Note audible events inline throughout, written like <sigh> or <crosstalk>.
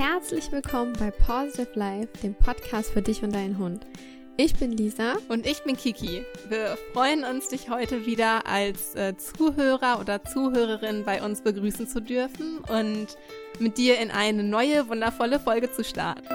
herzlich willkommen bei Positive Life, dem Podcast für dich und deinen Hund. Ich bin Lisa. Und ich bin Kiki. Wir freuen uns, dich heute wieder als äh, Zuhörer oder Zuhörerin bei uns begrüßen zu dürfen und mit dir in eine neue, wundervolle Folge zu starten.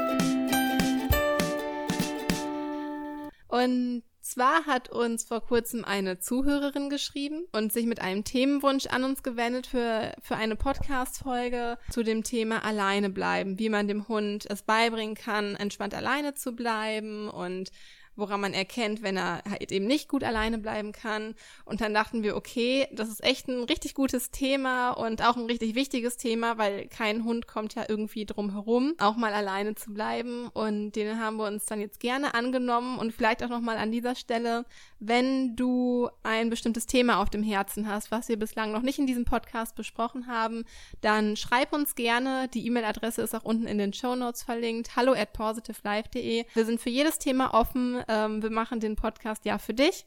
Und zwar hat uns vor kurzem eine Zuhörerin geschrieben und sich mit einem Themenwunsch an uns gewendet für, für eine Podcast-Folge zu dem Thema alleine bleiben, wie man dem Hund es beibringen kann, entspannt alleine zu bleiben und woran man erkennt, wenn er halt eben nicht gut alleine bleiben kann. Und dann dachten wir, okay, das ist echt ein richtig gutes Thema und auch ein richtig wichtiges Thema, weil kein Hund kommt ja irgendwie drum herum, auch mal alleine zu bleiben. Und den haben wir uns dann jetzt gerne angenommen und vielleicht auch nochmal an dieser Stelle, wenn du ein bestimmtes Thema auf dem Herzen hast, was wir bislang noch nicht in diesem Podcast besprochen haben, dann schreib uns gerne. Die E-Mail-Adresse ist auch unten in den Show Notes verlinkt. Hallo at positivelife.de. Wir sind für jedes Thema offen. Ähm, wir machen den Podcast ja für dich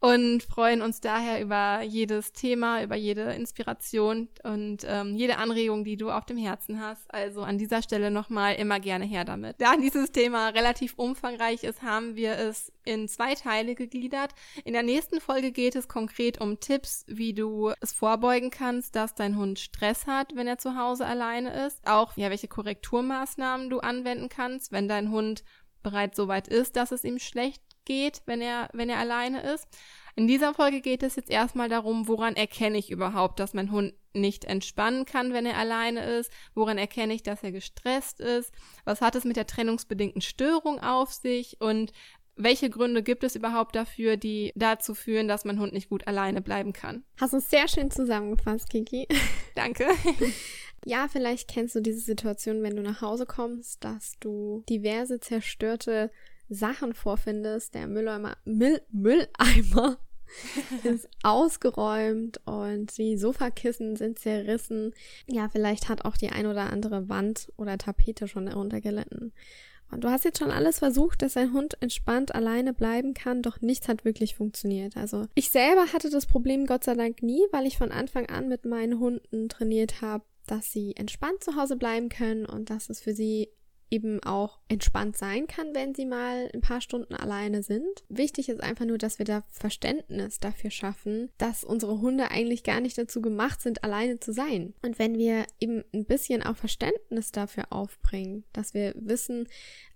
und freuen uns daher über jedes Thema, über jede Inspiration und ähm, jede Anregung, die du auf dem Herzen hast. Also an dieser Stelle nochmal immer gerne her damit. Da dieses Thema relativ umfangreich ist, haben wir es in zwei Teile gegliedert. In der nächsten Folge geht es konkret um Tipps, wie du es vorbeugen kannst, dass dein Hund Stress hat, wenn er zu Hause alleine ist. Auch ja, welche Korrekturmaßnahmen du anwenden kannst, wenn dein Hund bereits so weit ist, dass es ihm schlecht geht, wenn er, wenn er alleine ist. In dieser Folge geht es jetzt erstmal darum, woran erkenne ich überhaupt, dass mein Hund nicht entspannen kann, wenn er alleine ist? Woran erkenne ich, dass er gestresst ist? Was hat es mit der trennungsbedingten Störung auf sich? Und welche Gründe gibt es überhaupt dafür, die dazu führen, dass mein Hund nicht gut alleine bleiben kann? Hast du sehr schön zusammengefasst, Kiki. Danke. <laughs> Ja, vielleicht kennst du diese Situation, wenn du nach Hause kommst, dass du diverse zerstörte Sachen vorfindest. Der Mülleimer, Müll, Mülleimer <laughs> ist ausgeräumt und die Sofakissen sind zerrissen. Ja, vielleicht hat auch die ein oder andere Wand oder Tapete schon darunter gelitten. Und du hast jetzt schon alles versucht, dass dein Hund entspannt alleine bleiben kann, doch nichts hat wirklich funktioniert. Also ich selber hatte das Problem Gott sei Dank nie, weil ich von Anfang an mit meinen Hunden trainiert habe, dass sie entspannt zu Hause bleiben können und dass es für sie eben auch entspannt sein kann, wenn sie mal ein paar Stunden alleine sind. Wichtig ist einfach nur, dass wir da Verständnis dafür schaffen, dass unsere Hunde eigentlich gar nicht dazu gemacht sind, alleine zu sein. Und wenn wir eben ein bisschen auch Verständnis dafür aufbringen, dass wir wissen,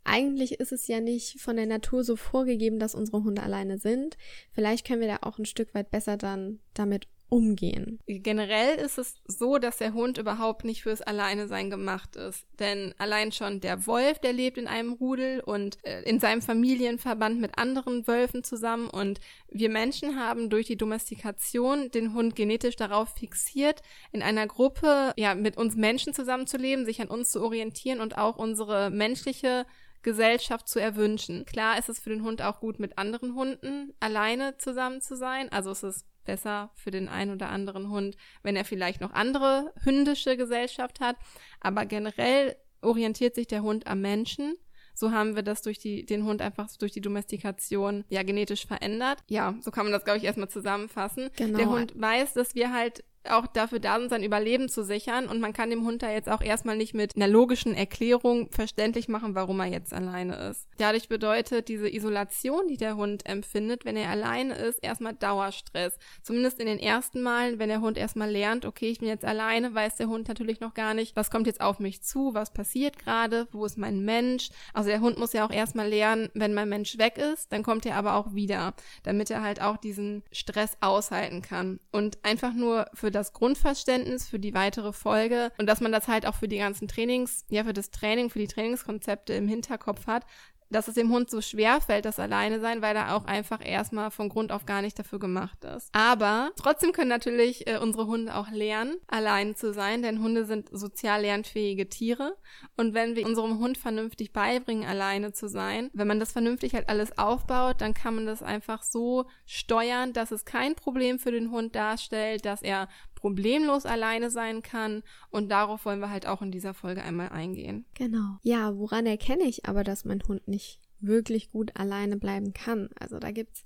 eigentlich ist es ja nicht von der Natur so vorgegeben, dass unsere Hunde alleine sind. Vielleicht können wir da auch ein Stück weit besser dann damit umgehen. Generell ist es so, dass der Hund überhaupt nicht fürs Alleinesein gemacht ist. Denn allein schon der Wolf, der lebt in einem Rudel und äh, in seinem Familienverband mit anderen Wölfen zusammen. Und wir Menschen haben durch die Domestikation den Hund genetisch darauf fixiert, in einer Gruppe, ja, mit uns Menschen zusammenzuleben, sich an uns zu orientieren und auch unsere menschliche Gesellschaft zu erwünschen. Klar ist es für den Hund auch gut, mit anderen Hunden alleine zusammen zu sein. Also es ist besser für den einen oder anderen Hund, wenn er vielleicht noch andere hündische Gesellschaft hat. Aber generell orientiert sich der Hund am Menschen. So haben wir das durch die, den Hund einfach durch die Domestikation ja genetisch verändert. Ja, so kann man das, glaube ich, erstmal zusammenfassen. Genau. Der Hund weiß, dass wir halt auch dafür da sind, sein Überleben zu sichern. Und man kann dem Hund da jetzt auch erstmal nicht mit einer logischen Erklärung verständlich machen, warum er jetzt alleine ist. Dadurch bedeutet diese Isolation, die der Hund empfindet, wenn er alleine ist, erstmal Dauerstress. Zumindest in den ersten Malen, wenn der Hund erstmal lernt, okay, ich bin jetzt alleine, weiß der Hund natürlich noch gar nicht, was kommt jetzt auf mich zu, was passiert gerade, wo ist mein Mensch. Also der Hund muss ja auch erstmal lernen, wenn mein Mensch weg ist, dann kommt er aber auch wieder, damit er halt auch diesen Stress aushalten kann. Und einfach nur für das Grundverständnis für die weitere Folge und dass man das halt auch für die ganzen Trainings, ja, für das Training, für die Trainingskonzepte im Hinterkopf hat, dass es dem Hund so schwer fällt, das alleine sein, weil er auch einfach erstmal von Grund auf gar nicht dafür gemacht ist. Aber trotzdem können natürlich äh, unsere Hunde auch lernen, allein zu sein, denn Hunde sind sozial lernfähige Tiere. Und wenn wir unserem Hund vernünftig beibringen, alleine zu sein, wenn man das vernünftig halt alles aufbaut, dann kann man das einfach so steuern, dass es kein Problem für den Hund darstellt, dass er problemlos alleine sein kann. Und darauf wollen wir halt auch in dieser Folge einmal eingehen. Genau. Ja, woran erkenne ich aber, dass mein Hund nicht wirklich gut alleine bleiben kann. Also da gibt's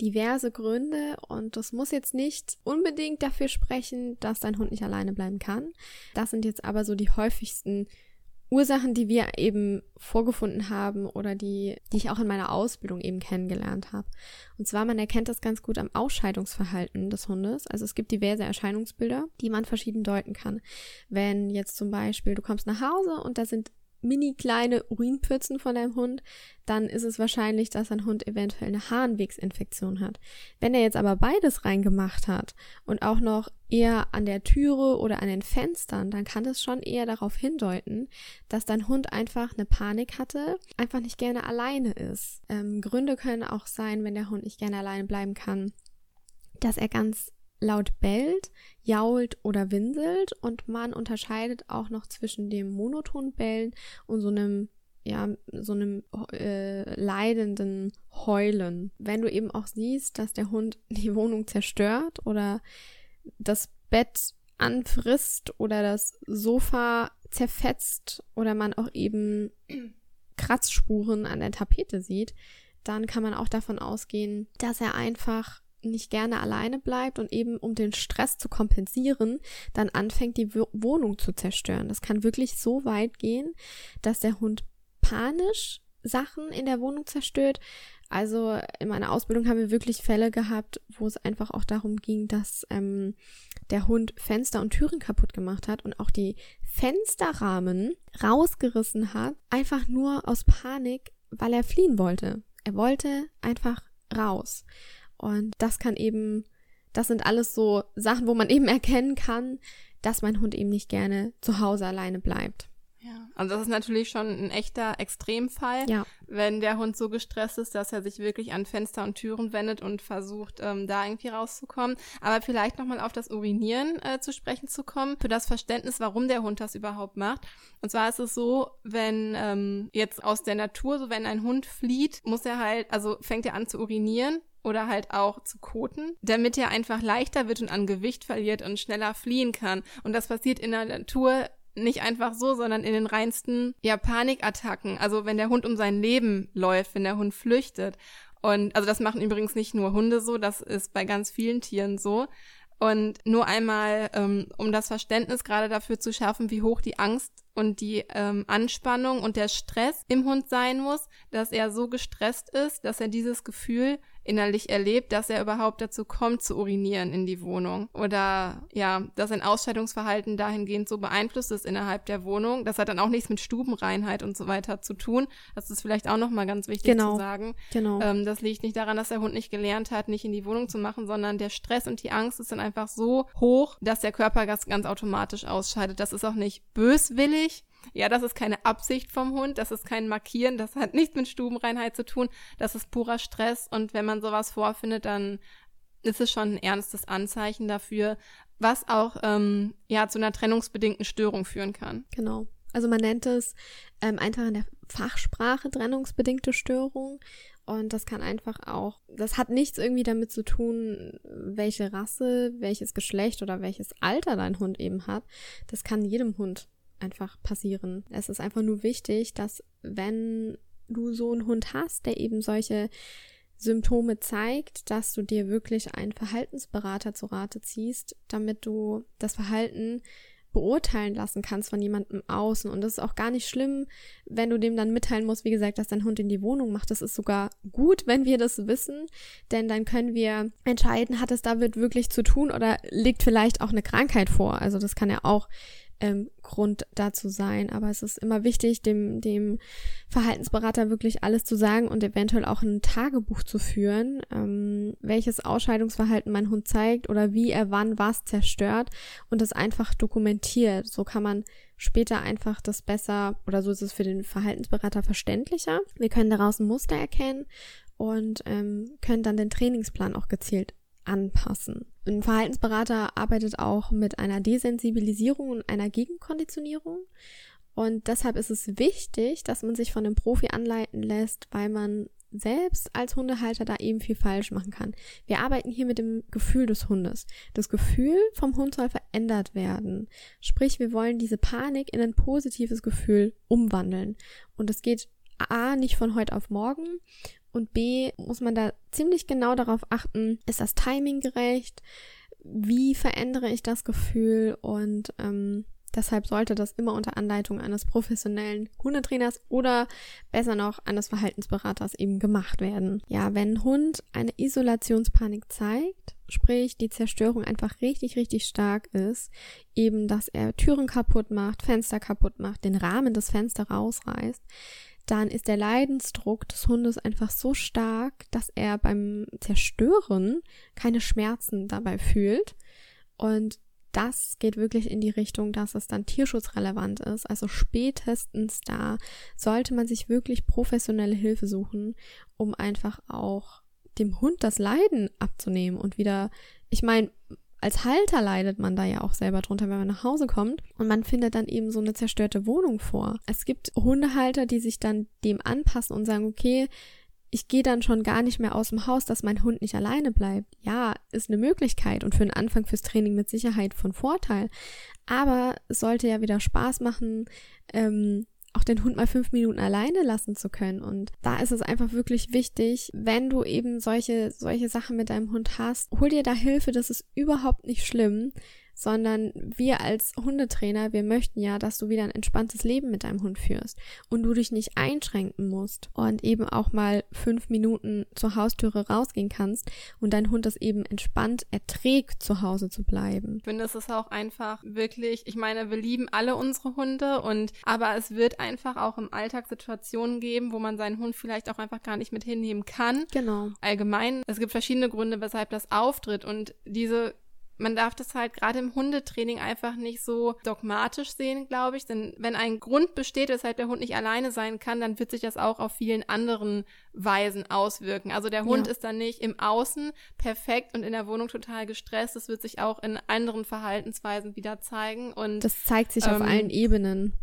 diverse Gründe und das muss jetzt nicht unbedingt dafür sprechen, dass dein Hund nicht alleine bleiben kann. Das sind jetzt aber so die häufigsten Ursachen, die wir eben vorgefunden haben oder die, die ich auch in meiner Ausbildung eben kennengelernt habe. Und zwar, man erkennt das ganz gut am Ausscheidungsverhalten des Hundes. Also es gibt diverse Erscheinungsbilder, die man verschieden deuten kann. Wenn jetzt zum Beispiel du kommst nach Hause und da sind mini kleine Urinpfützen von deinem Hund, dann ist es wahrscheinlich, dass dein Hund eventuell eine Harnwegsinfektion hat. Wenn er jetzt aber beides reingemacht hat und auch noch eher an der Türe oder an den Fenstern, dann kann das schon eher darauf hindeuten, dass dein Hund einfach eine Panik hatte, einfach nicht gerne alleine ist. Ähm, Gründe können auch sein, wenn der Hund nicht gerne alleine bleiben kann, dass er ganz laut bellt, jault oder winselt und man unterscheidet auch noch zwischen dem monotonen Bellen und so einem ja, so einem äh, leidenden Heulen. Wenn du eben auch siehst, dass der Hund <laughs> die Wohnung zerstört oder das Bett anfrisst oder das Sofa zerfetzt oder man auch eben <clears throat> Kratzspuren an der Tapete sieht, dann kann man auch davon ausgehen, dass er einfach nicht gerne alleine bleibt und eben um den Stress zu kompensieren, dann anfängt die Wohnung zu zerstören. Das kann wirklich so weit gehen, dass der Hund panisch Sachen in der Wohnung zerstört. Also in meiner Ausbildung haben wir wirklich Fälle gehabt, wo es einfach auch darum ging, dass ähm, der Hund Fenster und Türen kaputt gemacht hat und auch die Fensterrahmen rausgerissen hat, einfach nur aus Panik, weil er fliehen wollte. Er wollte einfach raus. Und das kann eben, das sind alles so Sachen, wo man eben erkennen kann, dass mein Hund eben nicht gerne zu Hause alleine bleibt. Ja, also das ist natürlich schon ein echter Extremfall, ja. wenn der Hund so gestresst ist, dass er sich wirklich an Fenster und Türen wendet und versucht, ähm, da irgendwie rauszukommen. Aber vielleicht nochmal auf das Urinieren äh, zu sprechen zu kommen, für das Verständnis, warum der Hund das überhaupt macht. Und zwar ist es so, wenn ähm, jetzt aus der Natur, so wenn ein Hund flieht, muss er halt, also fängt er an zu urinieren oder halt auch zu koten, damit er einfach leichter wird und an Gewicht verliert und schneller fliehen kann. Und das passiert in der Natur nicht einfach so, sondern in den reinsten ja, Panikattacken. Also wenn der Hund um sein Leben läuft, wenn der Hund flüchtet. Und also das machen übrigens nicht nur Hunde so, das ist bei ganz vielen Tieren so. Und nur einmal, ähm, um das Verständnis gerade dafür zu schaffen, wie hoch die Angst und die ähm, Anspannung und der Stress im Hund sein muss, dass er so gestresst ist, dass er dieses Gefühl innerlich erlebt, dass er überhaupt dazu kommt, zu urinieren in die Wohnung. Oder ja, dass sein Ausscheidungsverhalten dahingehend so beeinflusst ist innerhalb der Wohnung. Das hat dann auch nichts mit Stubenreinheit und so weiter zu tun. Das ist vielleicht auch nochmal ganz wichtig genau. zu sagen. Genau. Ähm, das liegt nicht daran, dass der Hund nicht gelernt hat, nicht in die Wohnung zu machen, sondern der Stress und die Angst ist dann einfach so hoch, dass der Körper ganz, ganz automatisch ausscheidet. Das ist auch nicht böswillig, ja, das ist keine Absicht vom Hund, das ist kein Markieren, das hat nichts mit Stubenreinheit zu tun, das ist purer Stress und wenn man sowas vorfindet, dann ist es schon ein ernstes Anzeichen dafür, was auch ähm, ja zu einer trennungsbedingten Störung führen kann. Genau. Also man nennt es ähm, einfach in der Fachsprache trennungsbedingte Störung. Und das kann einfach auch, das hat nichts irgendwie damit zu tun, welche Rasse, welches Geschlecht oder welches Alter dein Hund eben hat. Das kann jedem Hund einfach passieren. Es ist einfach nur wichtig, dass wenn du so einen Hund hast, der eben solche Symptome zeigt, dass du dir wirklich einen Verhaltensberater zu Rate ziehst, damit du das Verhalten beurteilen lassen kannst von jemandem außen. Und das ist auch gar nicht schlimm, wenn du dem dann mitteilen musst, wie gesagt, dass dein Hund in die Wohnung macht. Das ist sogar gut, wenn wir das wissen, denn dann können wir entscheiden, hat es damit wirklich zu tun oder liegt vielleicht auch eine Krankheit vor. Also das kann ja auch ähm, Grund dazu sein. Aber es ist immer wichtig, dem, dem Verhaltensberater wirklich alles zu sagen und eventuell auch ein Tagebuch zu führen, ähm, welches Ausscheidungsverhalten mein Hund zeigt oder wie er wann was zerstört und das einfach dokumentiert. So kann man später einfach das besser oder so ist es für den Verhaltensberater verständlicher. Wir können daraus ein Muster erkennen und ähm, können dann den Trainingsplan auch gezielt anpassen. Ein Verhaltensberater arbeitet auch mit einer Desensibilisierung und einer Gegenkonditionierung. Und deshalb ist es wichtig, dass man sich von einem Profi anleiten lässt, weil man selbst als Hundehalter da eben viel falsch machen kann. Wir arbeiten hier mit dem Gefühl des Hundes. Das Gefühl vom Hund soll verändert werden. Sprich, wir wollen diese Panik in ein positives Gefühl umwandeln. Und es geht A nicht von heute auf morgen und B muss man da ziemlich genau darauf achten, ist das Timing gerecht? Wie verändere ich das Gefühl? Und ähm, Deshalb sollte das immer unter Anleitung eines professionellen Hundetrainers oder besser noch eines Verhaltensberaters eben gemacht werden. Ja, wenn Hund eine Isolationspanik zeigt, sprich die Zerstörung einfach richtig, richtig stark ist, eben dass er Türen kaputt macht, Fenster kaputt macht, den Rahmen des Fensters rausreißt, dann ist der Leidensdruck des Hundes einfach so stark, dass er beim Zerstören keine Schmerzen dabei fühlt. Und das geht wirklich in die Richtung, dass es dann tierschutzrelevant ist. Also spätestens da sollte man sich wirklich professionelle Hilfe suchen, um einfach auch dem Hund das Leiden abzunehmen und wieder, ich meine, als Halter leidet man da ja auch selber drunter, wenn man nach Hause kommt und man findet dann eben so eine zerstörte Wohnung vor. Es gibt Hundehalter, die sich dann dem anpassen und sagen, okay, ich gehe dann schon gar nicht mehr aus dem Haus, dass mein Hund nicht alleine bleibt. Ja, ist eine Möglichkeit und für den Anfang fürs Training mit Sicherheit von Vorteil. Aber es sollte ja wieder Spaß machen, ähm, auch den Hund mal fünf Minuten alleine lassen zu können. Und da ist es einfach wirklich wichtig, wenn du eben solche, solche Sachen mit deinem Hund hast, hol dir da Hilfe, das ist überhaupt nicht schlimm sondern wir als Hundetrainer, wir möchten ja, dass du wieder ein entspanntes Leben mit deinem Hund führst und du dich nicht einschränken musst und eben auch mal fünf Minuten zur Haustüre rausgehen kannst und dein Hund das eben entspannt erträgt, zu Hause zu bleiben. Ich finde, es ist auch einfach wirklich, ich meine, wir lieben alle unsere Hunde und aber es wird einfach auch im Alltag Situationen geben, wo man seinen Hund vielleicht auch einfach gar nicht mit hinnehmen kann. Genau. Allgemein, es gibt verschiedene Gründe, weshalb das auftritt und diese man darf das halt gerade im Hundetraining einfach nicht so dogmatisch sehen, glaube ich. Denn wenn ein Grund besteht, weshalb der Hund nicht alleine sein kann, dann wird sich das auch auf vielen anderen Weisen auswirken. Also der Hund ja. ist dann nicht im Außen perfekt und in der Wohnung total gestresst. Das wird sich auch in anderen Verhaltensweisen wieder zeigen. Und das zeigt sich ähm, auf allen Ebenen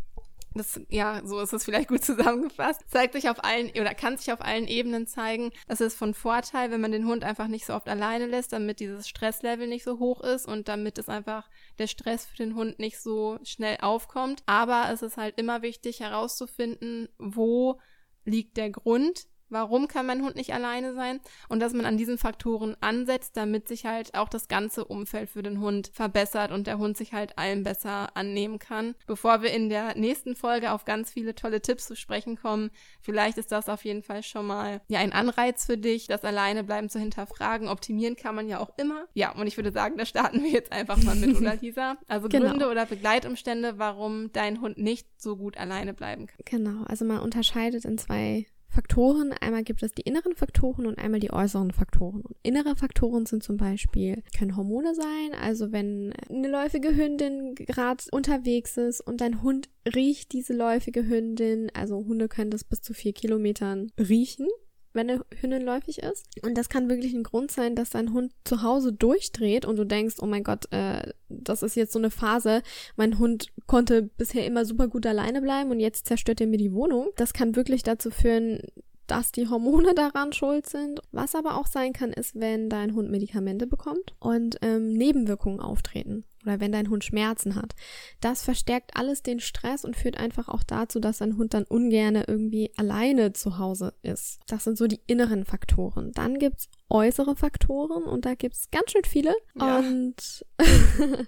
das, ja, so ist es vielleicht gut <laughs> zusammengefasst, zeigt sich auf allen oder kann sich auf allen Ebenen zeigen. Das ist von Vorteil, wenn man den Hund einfach nicht so oft alleine lässt, damit dieses Stresslevel nicht so hoch ist und damit es einfach der Stress für den Hund nicht so schnell aufkommt. Aber es ist halt immer wichtig herauszufinden, wo liegt der Grund, Warum kann mein Hund nicht alleine sein? Und dass man an diesen Faktoren ansetzt, damit sich halt auch das ganze Umfeld für den Hund verbessert und der Hund sich halt allem besser annehmen kann. Bevor wir in der nächsten Folge auf ganz viele tolle Tipps zu sprechen kommen, vielleicht ist das auf jeden Fall schon mal ja ein Anreiz für dich, das Alleinebleiben zu hinterfragen. Optimieren kann man ja auch immer. Ja, und ich würde sagen, da starten wir jetzt einfach mal mit, oder <laughs> Lisa? Also genau. Gründe oder Begleitumstände, warum dein Hund nicht so gut alleine bleiben kann. Genau, also man unterscheidet in zwei Faktoren. Einmal gibt es die inneren Faktoren und einmal die äußeren Faktoren. Und innere Faktoren sind zum Beispiel, können Hormone sein, also wenn eine läufige Hündin gerade unterwegs ist und dein Hund riecht diese läufige Hündin, also Hunde können das bis zu vier Kilometern riechen wenn eine Hündin läufig ist. Und das kann wirklich ein Grund sein, dass dein Hund zu Hause durchdreht und du denkst, oh mein Gott, äh, das ist jetzt so eine Phase. Mein Hund konnte bisher immer super gut alleine bleiben und jetzt zerstört er mir die Wohnung. Das kann wirklich dazu führen, dass die Hormone daran schuld sind. Was aber auch sein kann, ist, wenn dein Hund Medikamente bekommt und ähm, Nebenwirkungen auftreten oder wenn dein Hund Schmerzen hat. Das verstärkt alles den Stress und führt einfach auch dazu, dass dein Hund dann ungerne irgendwie alleine zu Hause ist. Das sind so die inneren Faktoren. Dann gibt's äußere Faktoren und da gibt's ganz schön viele. Ja. Und <laughs> <laughs>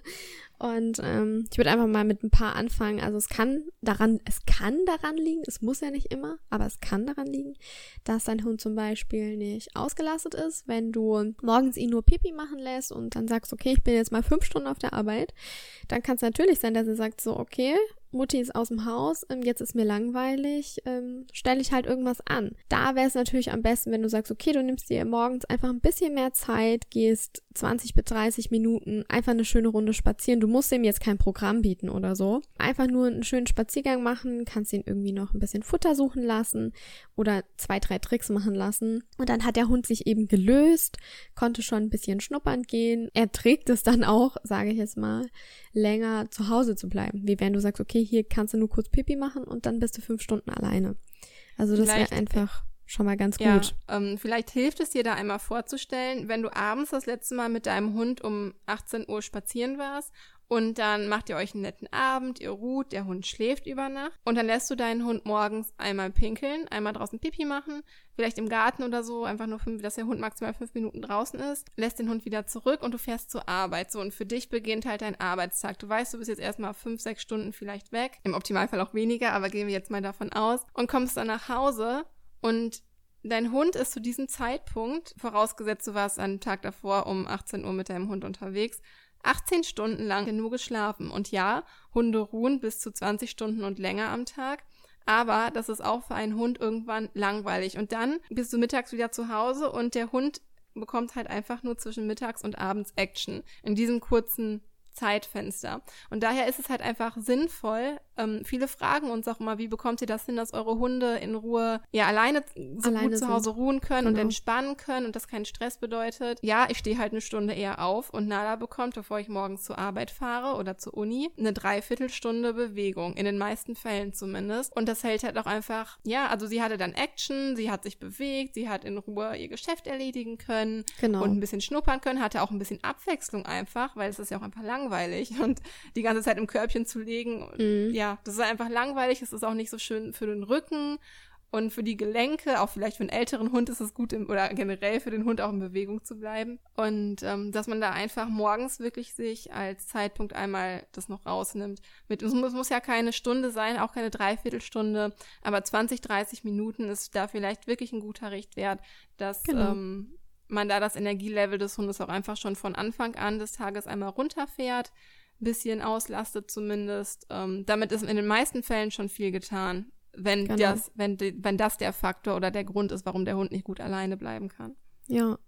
Und ähm, ich würde einfach mal mit ein paar anfangen. Also es kann daran, es kann daran liegen, es muss ja nicht immer, aber es kann daran liegen, dass dein Hund zum Beispiel nicht ausgelastet ist, wenn du morgens ihn nur Pipi machen lässt und dann sagst, okay, ich bin jetzt mal fünf Stunden auf der Arbeit, dann kann es natürlich sein, dass er sagt so, okay, Mutti ist aus dem Haus, ähm, jetzt ist mir langweilig, ähm, stelle ich halt irgendwas an. Da wäre es natürlich am besten, wenn du sagst, okay, du nimmst dir morgens einfach ein bisschen mehr Zeit, gehst 20 bis 30 Minuten einfach eine schöne Runde spazieren. Du musst ihm jetzt kein Programm bieten oder so. Einfach nur einen schönen Spaziergang machen, kannst ihn irgendwie noch ein bisschen Futter suchen lassen oder zwei, drei Tricks machen lassen. Und dann hat der Hund sich eben gelöst, konnte schon ein bisschen schnuppern gehen. Er trägt es dann auch, sage ich jetzt mal, länger zu Hause zu bleiben. Wie wenn du sagst, okay, hier kannst du nur kurz Pipi machen und dann bist du fünf Stunden alleine. Also das wäre einfach schon mal ganz ja, gut. Ähm, vielleicht hilft es dir da einmal vorzustellen, wenn du abends das letzte Mal mit deinem Hund um 18 Uhr spazieren warst und dann macht ihr euch einen netten Abend, ihr ruht, der Hund schläft über Nacht und dann lässt du deinen Hund morgens einmal pinkeln, einmal draußen Pipi machen, vielleicht im Garten oder so, einfach nur, fünf, dass der Hund maximal fünf Minuten draußen ist, lässt den Hund wieder zurück und du fährst zur Arbeit. So, und für dich beginnt halt dein Arbeitstag. Du weißt, du bist jetzt erstmal fünf, sechs Stunden vielleicht weg, im Optimalfall auch weniger, aber gehen wir jetzt mal davon aus und kommst dann nach Hause und Dein Hund ist zu diesem Zeitpunkt, vorausgesetzt du warst am Tag davor um 18 Uhr mit deinem Hund unterwegs, 18 Stunden lang nur geschlafen. Und ja, Hunde ruhen bis zu 20 Stunden und länger am Tag. Aber das ist auch für einen Hund irgendwann langweilig. Und dann bist du mittags wieder zu Hause und der Hund bekommt halt einfach nur zwischen mittags und abends Action. In diesem kurzen Zeitfenster. Und daher ist es halt einfach sinnvoll. Ähm, viele fragen uns auch immer, wie bekommt ihr das hin, dass eure Hunde in Ruhe ja alleine so alleine gut zu Hause ruhen können genau. und entspannen können und das keinen Stress bedeutet. Ja, ich stehe halt eine Stunde eher auf und Nala bekommt, bevor ich morgens zur Arbeit fahre oder zur Uni, eine Dreiviertelstunde Bewegung. In den meisten Fällen zumindest. Und das hält halt auch einfach, ja, also sie hatte dann Action, sie hat sich bewegt, sie hat in Ruhe ihr Geschäft erledigen können genau. und ein bisschen schnuppern können, hatte auch ein bisschen Abwechslung einfach, weil es ist ja auch einfach langweilig langweilig <laughs> und die ganze Zeit im Körbchen zu legen. Mhm. Ja, das ist einfach langweilig. Es ist auch nicht so schön für den Rücken und für die Gelenke. Auch vielleicht für einen älteren Hund ist es gut, im, oder generell für den Hund auch in Bewegung zu bleiben. Und ähm, dass man da einfach morgens wirklich sich als Zeitpunkt einmal das noch rausnimmt. Mit, es muss, muss ja keine Stunde sein, auch keine Dreiviertelstunde, aber 20, 30 Minuten ist da vielleicht wirklich ein guter Richtwert, dass genau. ähm, man da das Energielevel des Hundes auch einfach schon von Anfang an des Tages einmal runterfährt, bisschen auslastet zumindest. Ähm, damit ist in den meisten Fällen schon viel getan, wenn genau. das, wenn, wenn das der Faktor oder der Grund ist, warum der Hund nicht gut alleine bleiben kann. Ja,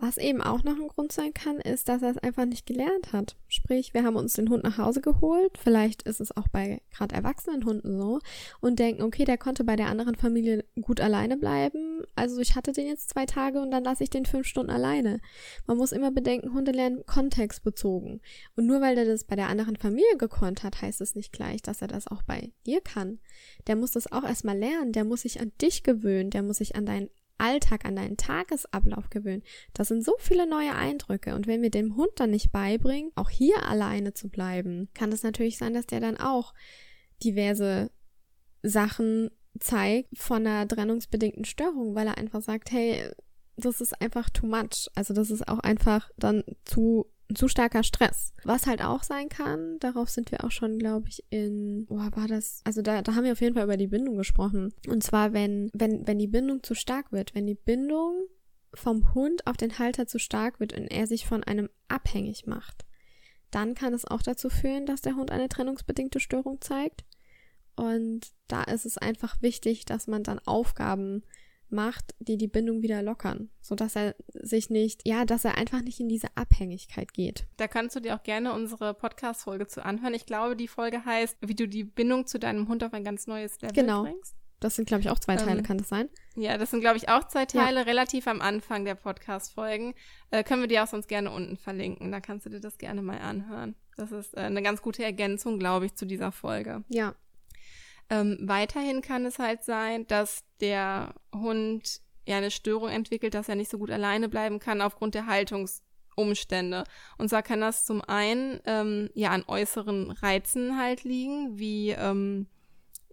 was eben auch noch ein Grund sein kann, ist, dass er es einfach nicht gelernt hat. Sprich, wir haben uns den Hund nach Hause geholt. Vielleicht ist es auch bei gerade erwachsenen Hunden so und denken, okay, der konnte bei der anderen Familie gut alleine bleiben. Also ich hatte den jetzt zwei Tage und dann lasse ich den fünf Stunden alleine. Man muss immer bedenken, Hunde lernen kontextbezogen. Und nur weil er das bei der anderen Familie gekonnt hat, heißt es nicht gleich, dass er das auch bei dir kann. Der muss das auch erstmal lernen. Der muss sich an dich gewöhnen. Der muss sich an deinen Alltag, an deinen Tagesablauf gewöhnen. Das sind so viele neue Eindrücke. Und wenn wir dem Hund dann nicht beibringen, auch hier alleine zu bleiben, kann es natürlich sein, dass der dann auch diverse Sachen zeigt von einer trennungsbedingten Störung, weil er einfach sagt, hey, das ist einfach too much. Also das ist auch einfach dann zu zu starker Stress. Was halt auch sein kann, darauf sind wir auch schon, glaube ich, in, oh, war das, also da, da haben wir auf jeden Fall über die Bindung gesprochen. Und zwar, wenn, wenn, wenn die Bindung zu stark wird, wenn die Bindung vom Hund auf den Halter zu stark wird und er sich von einem abhängig macht, dann kann es auch dazu führen, dass der Hund eine trennungsbedingte Störung zeigt. Und da ist es einfach wichtig, dass man dann Aufgaben macht, die die Bindung wieder lockern, so dass er sich nicht, ja, dass er einfach nicht in diese Abhängigkeit geht. Da kannst du dir auch gerne unsere Podcast-Folge zu anhören. Ich glaube, die Folge heißt, wie du die Bindung zu deinem Hund auf ein ganz neues Level genau. bringst. Das sind, glaube ich, auch zwei Teile, ähm, kann das sein? Ja, das sind, glaube ich, auch zwei Teile, ja. relativ am Anfang der Podcast-Folgen. Äh, können wir dir auch sonst gerne unten verlinken. Da kannst du dir das gerne mal anhören. Das ist äh, eine ganz gute Ergänzung, glaube ich, zu dieser Folge. Ja, ähm, weiterhin kann es halt sein, dass der Hund ja eine Störung entwickelt, dass er nicht so gut alleine bleiben kann aufgrund der Haltungsumstände. Und zwar kann das zum einen ähm, ja an äußeren Reizen halt liegen, wie ähm,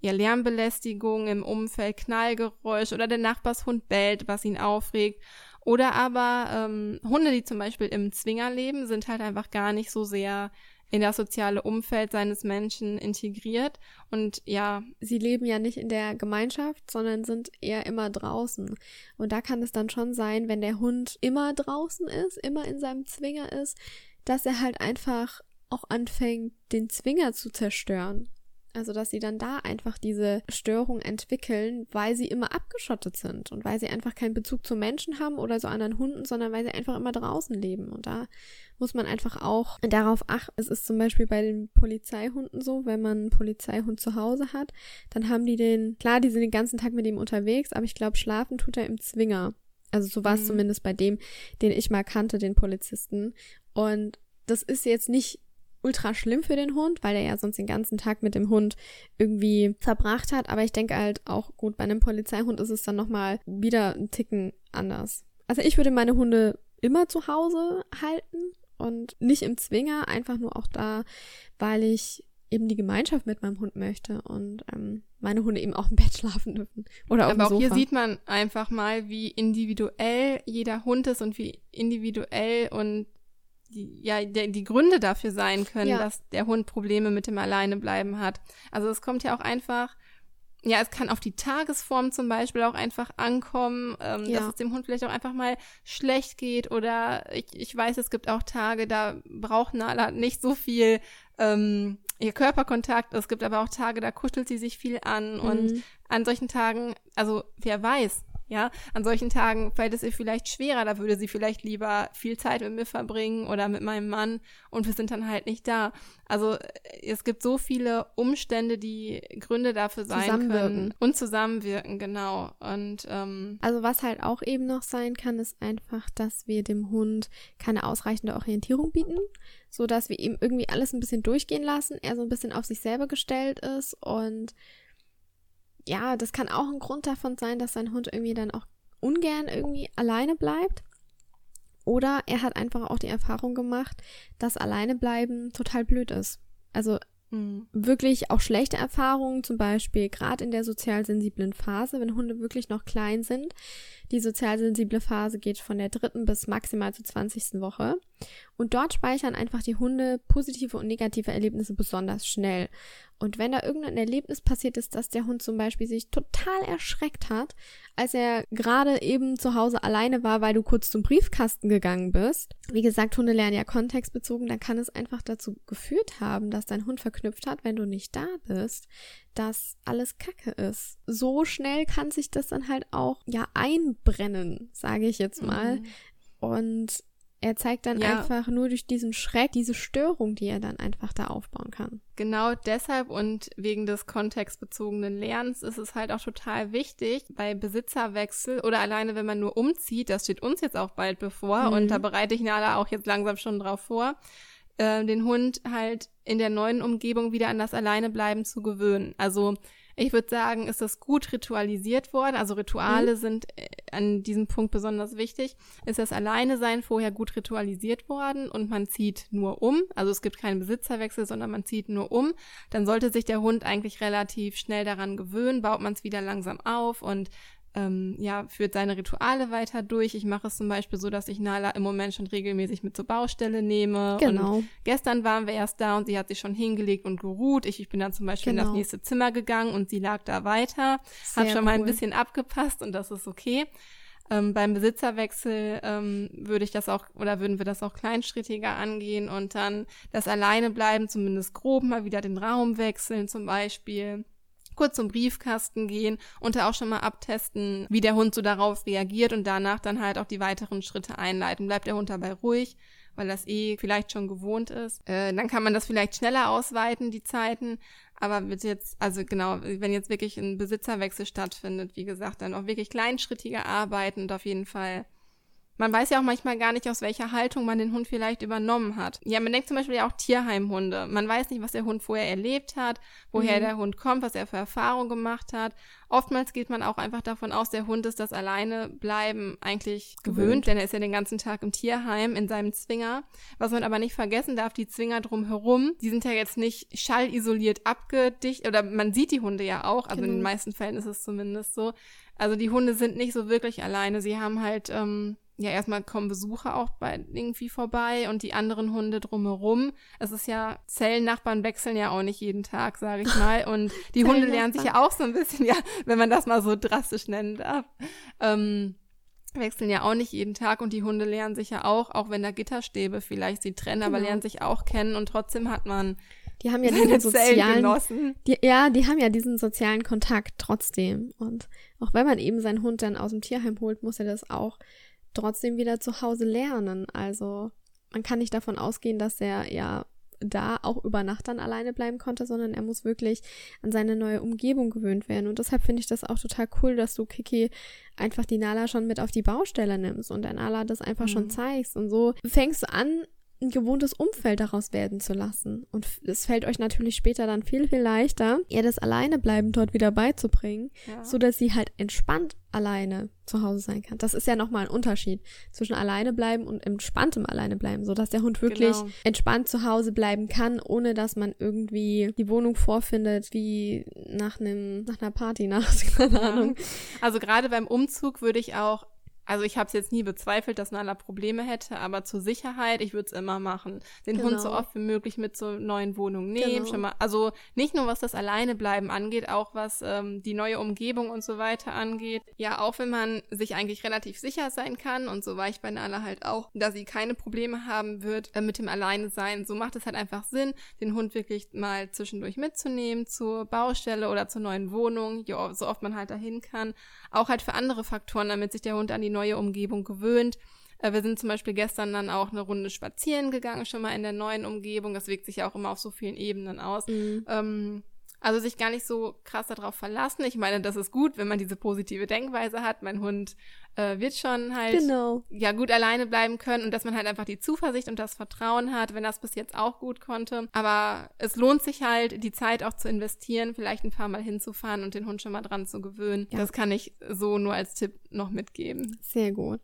ja, Lärmbelästigung im Umfeld, Knallgeräusch oder der Nachbarshund bellt, was ihn aufregt. Oder aber ähm, Hunde, die zum Beispiel im Zwinger leben, sind halt einfach gar nicht so sehr in das soziale Umfeld seines Menschen integriert. Und ja. Sie leben ja nicht in der Gemeinschaft, sondern sind eher immer draußen. Und da kann es dann schon sein, wenn der Hund immer draußen ist, immer in seinem Zwinger ist, dass er halt einfach auch anfängt, den Zwinger zu zerstören. Also, dass sie dann da einfach diese Störung entwickeln, weil sie immer abgeschottet sind und weil sie einfach keinen Bezug zu Menschen haben oder zu anderen Hunden, sondern weil sie einfach immer draußen leben. Und da muss man einfach auch darauf achten. Es ist zum Beispiel bei den Polizeihunden so, wenn man einen Polizeihund zu Hause hat, dann haben die den, klar, die sind den ganzen Tag mit ihm unterwegs, aber ich glaube, schlafen tut er im Zwinger. Also so war es mhm. zumindest bei dem, den ich mal kannte, den Polizisten. Und das ist jetzt nicht ultra schlimm für den Hund, weil er ja sonst den ganzen Tag mit dem Hund irgendwie verbracht hat. Aber ich denke halt auch, gut, bei einem Polizeihund ist es dann nochmal wieder ein Ticken anders. Also ich würde meine Hunde immer zu Hause halten und nicht im Zwinger, einfach nur auch da, weil ich eben die Gemeinschaft mit meinem Hund möchte und ähm, meine Hunde eben auch im Bett <laughs> schlafen dürfen oder auf Aber dem auch hier Sofa. sieht man einfach mal, wie individuell jeder Hund ist und wie individuell und die, ja, die, die Gründe dafür sein können, Ja. dass der Hund Probleme mit dem Alleinebleiben hat. Also es kommt ja auch einfach, ja, es kann auf die Tagesform zum Beispiel auch einfach ankommen, ähm, Ja. dass es dem Hund vielleicht auch einfach mal schlecht geht oder ich, ich weiß, es gibt auch Tage, da braucht Nala nicht so viel ähm, ihr Körperkontakt. Es gibt aber auch Tage, da kuschelt sie sich viel an und Mhm. an solchen Tagen, also wer weiß, ja, an solchen Tagen fällt es ihr vielleicht schwerer, da würde sie vielleicht lieber viel Zeit mit mir verbringen oder mit meinem Mann und wir sind dann halt nicht da. Also äh, es gibt so viele Umstände, die Gründe dafür sein können und zusammenwirken, genau. Und ähm, Also was halt auch eben noch sein kann, ist einfach, dass wir dem Hund keine ausreichende Orientierung bieten, so dass wir ihm irgendwie alles ein bisschen durchgehen lassen, er so ein bisschen auf sich selber gestellt ist und ja, das kann auch ein Grund davon sein, dass sein Hund irgendwie dann auch ungern irgendwie alleine bleibt. Oder er hat einfach auch die Erfahrung gemacht, dass alleine bleiben total blöd ist. Also mh, wirklich auch schlechte Erfahrungen, zum Beispiel gerade in der sozial sensiblen Phase, wenn Hunde wirklich noch klein sind. Die sozial sensible Phase geht von der dritten bis maximal zur 20. Woche. Und dort speichern einfach die Hunde positive und negative Erlebnisse besonders schnell. Und wenn da irgendein Erlebnis passiert ist, dass der Hund zum Beispiel sich total erschreckt hat, als er gerade eben zu Hause alleine war, weil du kurz zum Briefkasten gegangen bist. Wie gesagt, Hunde lernen ja kontextbezogen, dann kann es einfach dazu geführt haben, dass dein Hund verknüpft hat, wenn du nicht da bist, dass alles Kacke ist. So schnell kann sich das dann halt auch ja einbrennen, sage ich jetzt mal. mh. Und er zeigt dann Ja. einfach nur durch diesen Schreck, diese Störung, die er dann einfach da aufbauen kann. Genau deshalb und wegen des kontextbezogenen Lernens ist es halt auch total wichtig, bei Besitzerwechsel oder alleine, wenn man nur umzieht, das steht uns jetzt auch bald bevor Mhm. und da bereite ich Nala auch jetzt langsam schon drauf vor, äh, den Hund halt in der neuen Umgebung wieder an das Alleinebleiben zu gewöhnen. Also ich würde sagen, ist das gut ritualisiert worden. Also Rituale sind äh, an diesem Punkt besonders wichtig. Ist das Alleinesein vorher gut ritualisiert worden und man zieht nur um. Also es gibt keinen Besitzerwechsel, sondern man zieht nur um. Dann sollte sich der Hund eigentlich relativ schnell daran gewöhnen, baut man es wieder langsam auf und ähm, ja, führt seine Rituale weiter durch. Ich mache es zum Beispiel so, dass ich Nala im Moment schon regelmäßig mit zur Baustelle nehme. Und Genau. Gestern waren wir erst da und sie hat sich schon hingelegt und geruht. Ich, ich bin dann zum Beispiel in Genau. das nächste Zimmer gegangen und sie lag da weiter. Hat Sehr schon mal ein cool. bisschen abgepasst und das ist okay. Ähm, beim Besitzerwechsel ähm, würde ich das auch oder würden wir das auch kleinschrittiger angehen und dann das alleine bleiben, zumindest grob mal wieder den Raum wechseln zum Beispiel kurz zum Briefkasten gehen und da auch schon mal abtesten, wie der Hund so darauf reagiert und danach dann halt auch die weiteren Schritte einleiten. Bleibt der Hund dabei ruhig, weil das eh vielleicht schon gewohnt ist. Äh, dann kann man das vielleicht schneller ausweiten, die Zeiten. Aber wird jetzt, also genau, wenn jetzt wirklich ein Besitzerwechsel stattfindet, wie gesagt, dann auch wirklich kleinschrittiger arbeiten und auf jeden Fall man weiß ja auch manchmal gar nicht, aus welcher Haltung man den Hund vielleicht übernommen hat. Ja, man denkt zum Beispiel ja auch Tierheimhunde. Man weiß nicht, was der Hund vorher erlebt hat, woher Mhm. der Hund kommt, was er für Erfahrungen gemacht hat. Oftmals geht man auch einfach davon aus, der Hund ist das alleine bleiben eigentlich gewöhnt, Gewöhnt. denn er ist ja den ganzen Tag im Tierheim in seinem Zwinger. Was man aber nicht vergessen darf, die Zwinger drumherum, die sind ja jetzt nicht schallisoliert abgedicht oder man sieht die Hunde ja auch, also in den Genau. meisten Fällen ist es zumindest so. Also die Hunde sind nicht so wirklich alleine. Sie haben halt, ähm, ja, erstmal kommen Besucher auch bei irgendwie vorbei und die anderen Hunde drumherum. Es ist ja, Zellennachbarn wechseln ja auch nicht jeden Tag, sage ich mal. <laughs> Und die Hunde lernen sich ja auch so ein bisschen, ja, wenn man das mal so drastisch nennen darf. Ähm, wechseln ja auch nicht jeden Tag und die Hunde lernen sich ja auch, auch wenn da Gitterstäbe vielleicht sie trennen, aber Genau. lernen sich auch kennen und trotzdem hat man Die haben ja diesen sozialen, die, ja, die haben ja diesen sozialen Kontakt trotzdem. Und auch wenn man eben seinen Hund dann aus dem Tierheim holt, muss er das auch trotzdem wieder zu Hause lernen. Also man kann nicht davon ausgehen, dass er ja da auch über Nacht dann alleine bleiben konnte, sondern er muss wirklich an seine neue Umgebung gewöhnt werden. Und deshalb finde ich das auch total cool, dass du Kiki einfach die Nala schon mit auf die Baustelle nimmst und der Nala das einfach schon Mhm. zeigst. Und so fängst du an, ein gewohntes Umfeld daraus werden zu lassen. Und es fällt euch natürlich später dann viel, viel leichter, ihr das Alleinebleiben dort wieder beizubringen, ja. so dass sie halt entspannt alleine zu Hause sein kann. Das ist ja nochmal ein Unterschied zwischen alleine bleiben und entspanntem alleine bleiben, so dass der Hund wirklich genau. entspannt zu Hause bleiben kann, ohne dass man irgendwie die Wohnung vorfindet wie nach einem nach einer Partynacht, <laughs> keine ja. Ahnung. Also gerade beim Umzug würde ich auch also ich habe es jetzt nie bezweifelt, dass Nala Probleme hätte, aber zur Sicherheit, ich würde es immer machen. Den genau. Hund so genau. oft wie möglich mit zur neuen Wohnung nehmen. Genau. Schon mal, also nicht nur was das Alleinebleiben angeht, auch was ähm, die neue Umgebung und so weiter angeht. Ja, auch wenn man sich eigentlich relativ sicher sein kann und so war ich bei Nala halt auch, dass sie keine Probleme haben wird äh, mit dem Alleine sein. So macht es halt einfach Sinn, den Hund wirklich mal zwischendurch mitzunehmen zur Baustelle oder zur neuen Wohnung, so oft man halt dahin kann. Auch halt für andere Faktoren, damit sich der Hund an die neue Umgebung gewöhnt. Äh, wir sind zum Beispiel gestern dann auch eine Runde spazieren gegangen, schon mal in der neuen Umgebung. Das wirkt sich ja auch immer auf so vielen Ebenen aus. Mhm. Ähm, also sich gar nicht so krass darauf verlassen. Ich meine, das ist gut, wenn man diese positive Denkweise hat. Mein Hund äh, wird schon halt genau. ja gut alleine bleiben können und dass man halt einfach die Zuversicht und das Vertrauen hat, wenn das bis jetzt auch gut konnte. Aber es lohnt sich halt, die Zeit auch zu investieren, vielleicht ein paar Mal hinzufahren und den Hund schon mal dran zu gewöhnen. Ja. Das kann ich so nur als Tipp noch mitgeben. Sehr gut.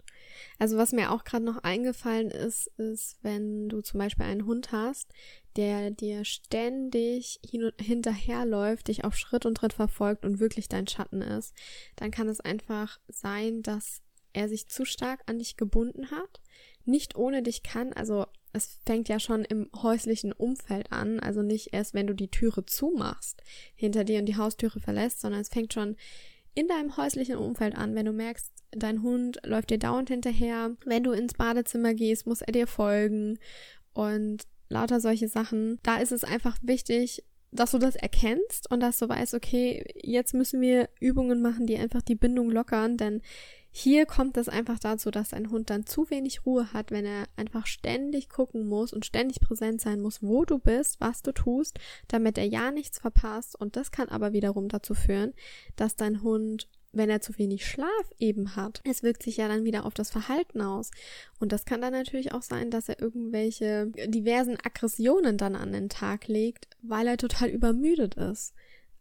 Also was mir auch gerade noch eingefallen ist, ist, wenn du zum Beispiel einen Hund hast, der dir ständig hin hinterherläuft, dich auf Schritt und Tritt verfolgt und wirklich dein Schatten ist, dann kann es einfach sein, dass er sich zu stark an dich gebunden hat, nicht ohne dich kann, also es fängt ja schon im häuslichen Umfeld an, also nicht erst, wenn du die Türe zumachst hinter dir und die Haustüre verlässt, sondern es fängt schon in deinem häuslichen Umfeld an, wenn du merkst, dein Hund läuft dir dauernd hinterher, wenn du ins Badezimmer gehst, muss er dir folgen und lauter solche Sachen. Da ist es einfach wichtig, dass du das erkennst und dass du weißt, okay, jetzt müssen wir Übungen machen, die einfach die Bindung lockern, denn hier kommt es einfach dazu, dass ein Hund dann zu wenig Ruhe hat, wenn er einfach ständig gucken muss und ständig präsent sein muss, wo du bist, was du tust, damit er ja nichts verpasst. Und das kann aber wiederum dazu führen, dass dein Hund wenn er zu wenig Schlaf eben hat, es wirkt sich ja dann wieder auf das Verhalten aus. Und das kann dann natürlich auch sein, dass er irgendwelche diversen Aggressionen dann an den Tag legt, weil er total übermüdet ist.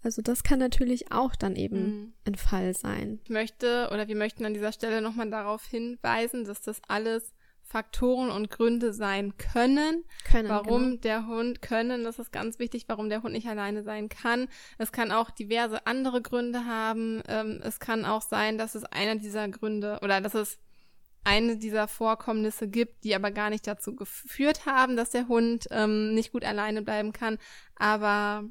Also das kann natürlich auch dann eben mhm. ein Fall sein. Ich möchte oder wir möchten an dieser Stelle nochmal darauf hinweisen, dass das alles Faktoren und Gründe sein können, können warum genau. der Hund können, das ist ganz wichtig, warum der Hund nicht alleine sein kann. Es kann auch diverse andere Gründe haben. Ähm, es kann auch sein, dass es einer dieser Gründe oder dass es eine dieser Vorkommnisse gibt, die aber gar nicht dazu geführt haben, dass der Hund ähm, nicht gut alleine bleiben kann. Aber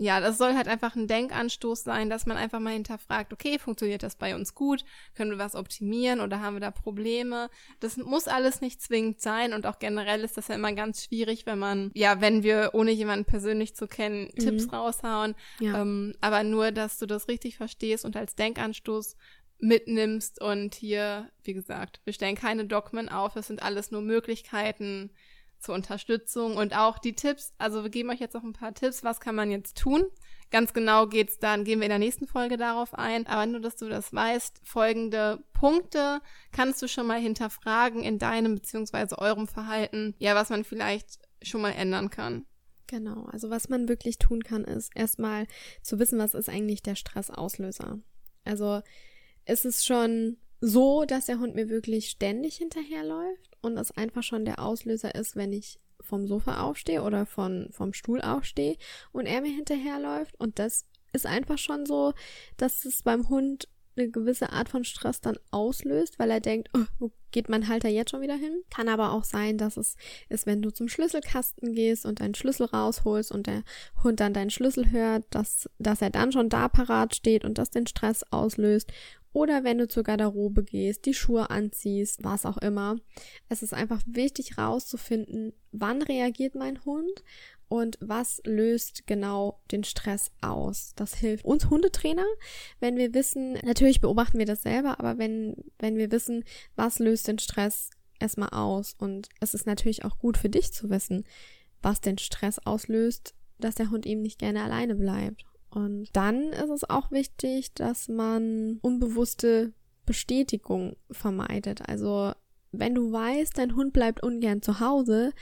ja, das soll halt einfach ein Denkanstoß sein, dass man einfach mal hinterfragt, okay, funktioniert das bei uns gut? Können wir was optimieren oder haben wir da Probleme? Das muss alles nicht zwingend sein und auch generell ist das ja immer ganz schwierig, wenn man, ja, wenn wir ohne jemanden persönlich zu kennen mhm. Tipps raushauen. Ja. Ähm, aber nur, dass du das richtig verstehst und als Denkanstoß mitnimmst und hier, wie gesagt, wir stellen keine Dogmen auf, es sind alles nur Möglichkeiten, zur Unterstützung und auch die Tipps. Also wir geben euch jetzt noch ein paar Tipps, was kann man jetzt tun. Ganz genau geht's dann, gehen wir in der nächsten Folge darauf ein. Aber nur, dass du das weißt, folgende Punkte kannst du schon mal hinterfragen in deinem beziehungsweise eurem Verhalten. Ja, was man vielleicht schon mal ändern kann. Genau, also was man wirklich tun kann, ist erstmal zu wissen, was ist eigentlich der Stressauslöser. Also ist es schon so, dass der Hund mir wirklich ständig hinterherläuft und es einfach schon der Auslöser ist, wenn ich vom Sofa aufstehe oder von, vom Stuhl aufstehe und er mir hinterherläuft. Und das ist einfach schon so, dass es beim Hund eine gewisse Art von Stress dann auslöst, weil er denkt, oh, wo geht mein Halter jetzt schon wieder hin? Kann aber auch sein, dass es ist, wenn du zum Schlüsselkasten gehst und deinen Schlüssel rausholst und der Hund dann deinen Schlüssel hört, dass, dass er dann schon da parat steht und das den Stress auslöst oder wenn du zur Garderobe gehst, die Schuhe anziehst, was auch immer. Es ist einfach wichtig rauszufinden, wann reagiert mein Hund und was löst genau den Stress aus. Das hilft uns Hundetrainer, wenn wir wissen, natürlich beobachten wir das selber, aber wenn, wenn wir wissen, was löst den Stress erstmal aus. Und es ist natürlich auch gut für dich zu wissen, was den Stress auslöst, dass der Hund eben nicht gerne alleine bleibt. Und dann ist es auch wichtig, dass man unbewusste Bestätigung vermeidet. Also wenn du weißt, dein Hund bleibt ungern zu Hause,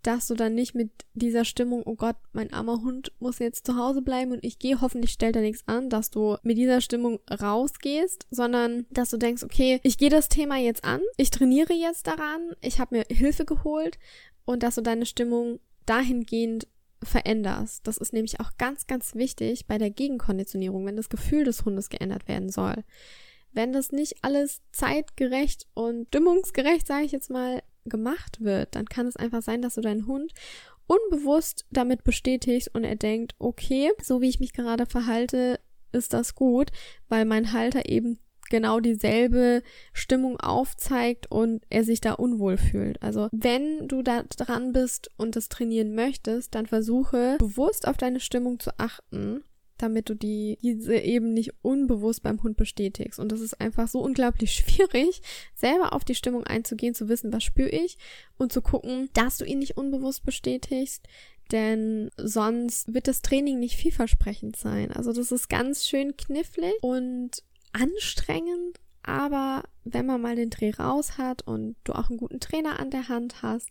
dass du dann nicht mit dieser Stimmung, oh Gott, mein armer Hund muss jetzt zu Hause bleiben und ich gehe, hoffentlich stellt er nichts an, dass du mit dieser Stimmung rausgehst, sondern dass du denkst, okay, ich gehe das Thema jetzt an, ich trainiere jetzt daran, ich habe mir Hilfe geholt und dass du deine Stimmung dahingehend veränderst. Das ist nämlich auch ganz, ganz wichtig bei der Gegenkonditionierung, wenn das Gefühl des Hundes geändert werden soll. Wenn das nicht alles zeitgerecht und stimmungsgerecht, sage ich jetzt mal, gemacht wird, dann kann es einfach sein, dass du deinen Hund unbewusst damit bestätigst und er denkt, okay, so wie ich mich gerade verhalte, ist das gut, weil mein Halter eben genau dieselbe Stimmung aufzeigt und er sich da unwohl fühlt. Also wenn du da dran bist und das trainieren möchtest, dann versuche bewusst auf deine Stimmung zu achten damit du die, diese eben nicht unbewusst beim Hund bestätigst. Und das ist einfach so unglaublich <laughs> schwierig, selber auf die Stimmung einzugehen, zu wissen, was spüre ich und zu gucken, dass du ihn nicht unbewusst bestätigst, denn sonst wird das Training nicht vielversprechend sein. Also das ist ganz schön knifflig und anstrengend, aber wenn man mal den Dreh raus hat und du auch einen guten Trainer an der Hand hast,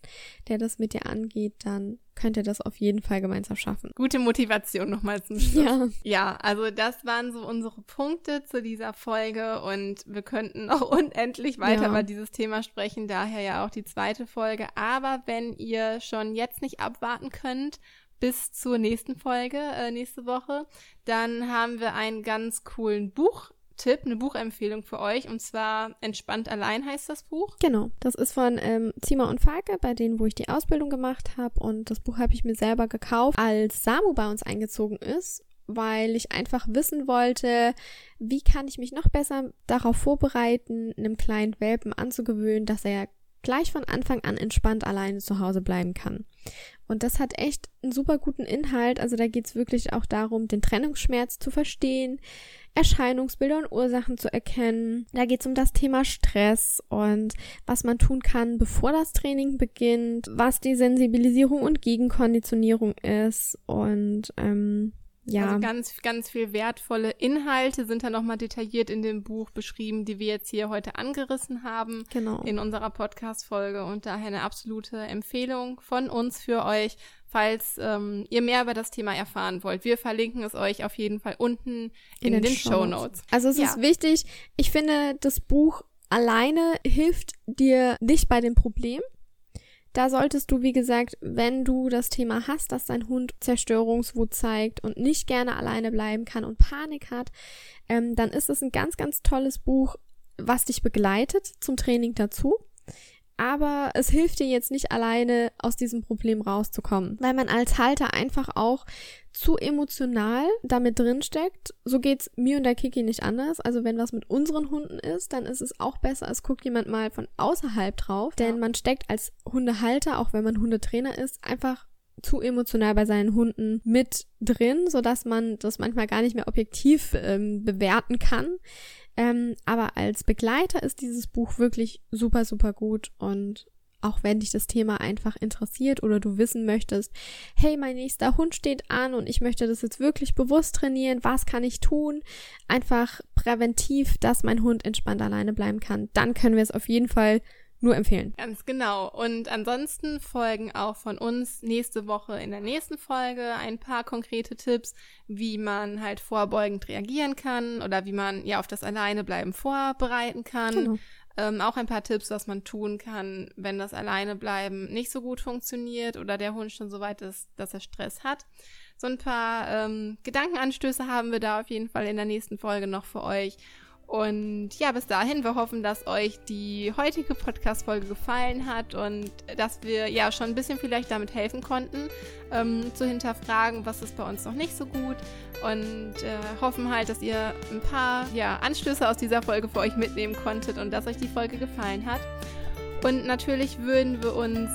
der das mit dir angeht, dann könnt ihr das auf jeden Fall gemeinsam schaffen. Gute Motivation nochmal zum <laughs> Schluss. Ja. ja, also das waren so unsere Punkte zu dieser Folge und wir könnten noch <laughs> unendlich weiter ja. über dieses Thema sprechen, daher ja auch die zweite Folge. Aber wenn ihr schon jetzt nicht abwarten könnt, bis zur nächsten Folge, äh, nächste Woche, dann haben wir einen ganz coolen Buch Tipp, eine Buchempfehlung für euch. Und zwar Entspannt allein heißt das Buch. Genau. Das ist von ähm, Zima und Falke, bei denen, wo ich die Ausbildung gemacht habe. Und das Buch habe ich mir selber gekauft, als Samu bei uns eingezogen ist weil ich einfach wissen wollte, wie kann ich mich noch besser darauf vorbereiten, einem kleinen Welpen anzugewöhnen, dass er gleich von Anfang an entspannt alleine zu Hause bleiben kann. Und das hat echt einen super guten Inhalt. Also da geht es wirklich auch darum, den Trennungsschmerz zu verstehen, Erscheinungsbilder und Ursachen zu erkennen. Da geht es um das Thema Stress und was man tun kann, bevor das Training beginnt, was die Sensibilisierung und Gegenkonditionierung ist und ähm, ja. Also ganz, ganz viel wertvolle Inhalte sind da nochmal detailliert in dem Buch beschrieben, die wir jetzt hier heute angerissen haben. Genau. In unserer Podcast-Folge und daher eine absolute Empfehlung von uns für euch, falls ähm, ihr mehr über das Thema erfahren wollt. Wir verlinken es euch auf jeden Fall unten in, in den, den Show Notes. Also es ja. ist wichtig. Ich finde, das Buch alleine hilft dir nicht bei dem Problem. Da solltest du, wie gesagt, wenn du das Thema hast, dass dein Hund Zerstörungswut zeigt und nicht gerne alleine bleiben kann und Panik hat, ähm, dann ist es ein ganz, ganz tolles Buch, was dich begleitet zum Training dazu aber es hilft dir jetzt nicht alleine aus diesem Problem rauszukommen, weil man als Halter einfach auch zu emotional damit drinsteckt. So geht's mir und der Kiki nicht anders. Also wenn was mit unseren Hunden ist, dann ist es auch besser, es guckt jemand mal von außerhalb drauf, denn man steckt als Hundehalter, auch wenn man Hundetrainer ist, einfach zu emotional bei seinen Hunden mit drin, so dass man das manchmal gar nicht mehr objektiv ähm, bewerten kann. Ähm, aber als Begleiter ist dieses Buch wirklich super, super gut und auch wenn dich das Thema einfach interessiert oder du wissen möchtest, hey, mein nächster Hund steht an und ich möchte das jetzt wirklich bewusst trainieren, was kann ich tun? Einfach präventiv, dass mein Hund entspannt alleine bleiben kann. Dann können wir es auf jeden Fall nur empfehlen. Ganz genau. Und ansonsten folgen auch von uns nächste Woche in der nächsten Folge ein paar konkrete Tipps, wie man halt vorbeugend reagieren kann oder wie man ja auf das Alleinebleiben vorbereiten kann. Genau. Ähm, auch ein paar Tipps, was man tun kann, wenn das Alleinebleiben nicht so gut funktioniert oder der Hund schon so weit ist, dass er Stress hat. So ein paar ähm, Gedankenanstöße haben wir da auf jeden Fall in der nächsten Folge noch für euch. Und ja, bis dahin, wir hoffen, dass euch die heutige Podcast-Folge gefallen hat und dass wir ja schon ein bisschen vielleicht damit helfen konnten, ähm, zu hinterfragen, was ist bei uns noch nicht so gut. Und äh, hoffen halt, dass ihr ein paar ja, Anstöße aus dieser Folge für euch mitnehmen konntet und dass euch die Folge gefallen hat. Und natürlich würden wir uns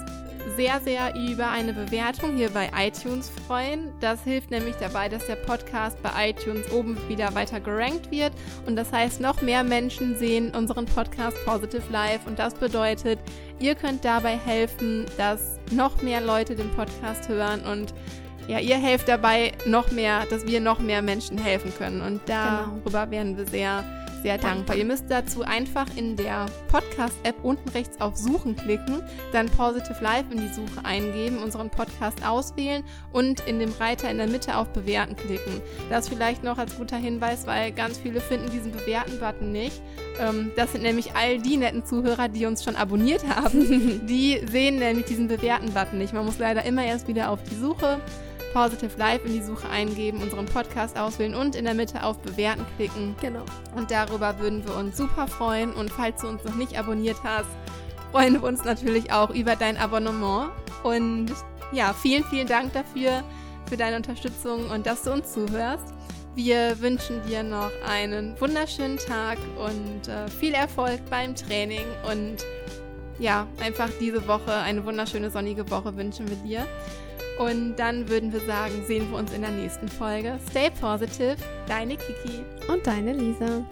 sehr, sehr über eine Bewertung hier bei iTunes freuen. Das hilft nämlich dabei, dass der Podcast bei iTunes oben wieder weiter gerankt wird. Und das heißt, noch mehr Menschen sehen unseren Podcast Positive Life. Und das bedeutet, ihr könnt dabei helfen, dass noch mehr Leute den Podcast hören und ja, ihr helft dabei noch mehr, dass wir noch mehr Menschen helfen können. Und darüber genau. wären wir sehr sehr dankbar. Ihr müsst dazu einfach in der Podcast-App unten rechts auf Suchen klicken, dann Positive Life in die Suche eingeben, unseren Podcast auswählen und in dem Reiter in der Mitte auf Bewerten klicken. Das vielleicht noch als guter Hinweis, weil ganz viele finden diesen Bewerten-Button nicht. Ähm, das sind nämlich all die netten Zuhörer, die uns schon abonniert haben. <laughs> die sehen nämlich diesen Bewerten-Button nicht. Man muss leider immer erst wieder auf die Suche Positive Life in die Suche eingeben, unseren Podcast auswählen und in der Mitte auf Bewerten klicken. Genau. Und darüber würden wir uns super freuen. Und falls du uns noch nicht abonniert hast, freuen wir uns natürlich auch über dein Abonnement. Und ja, vielen, vielen Dank dafür, für deine Unterstützung und dass du uns zuhörst. Wir wünschen dir noch einen wunderschönen Tag und äh, viel Erfolg beim Training und ja, einfach diese Woche, eine wunderschöne sonnige Woche wünschen wir dir. Und dann würden wir sagen, sehen wir uns in der nächsten Folge. Stay positive, deine Kiki und deine Lisa.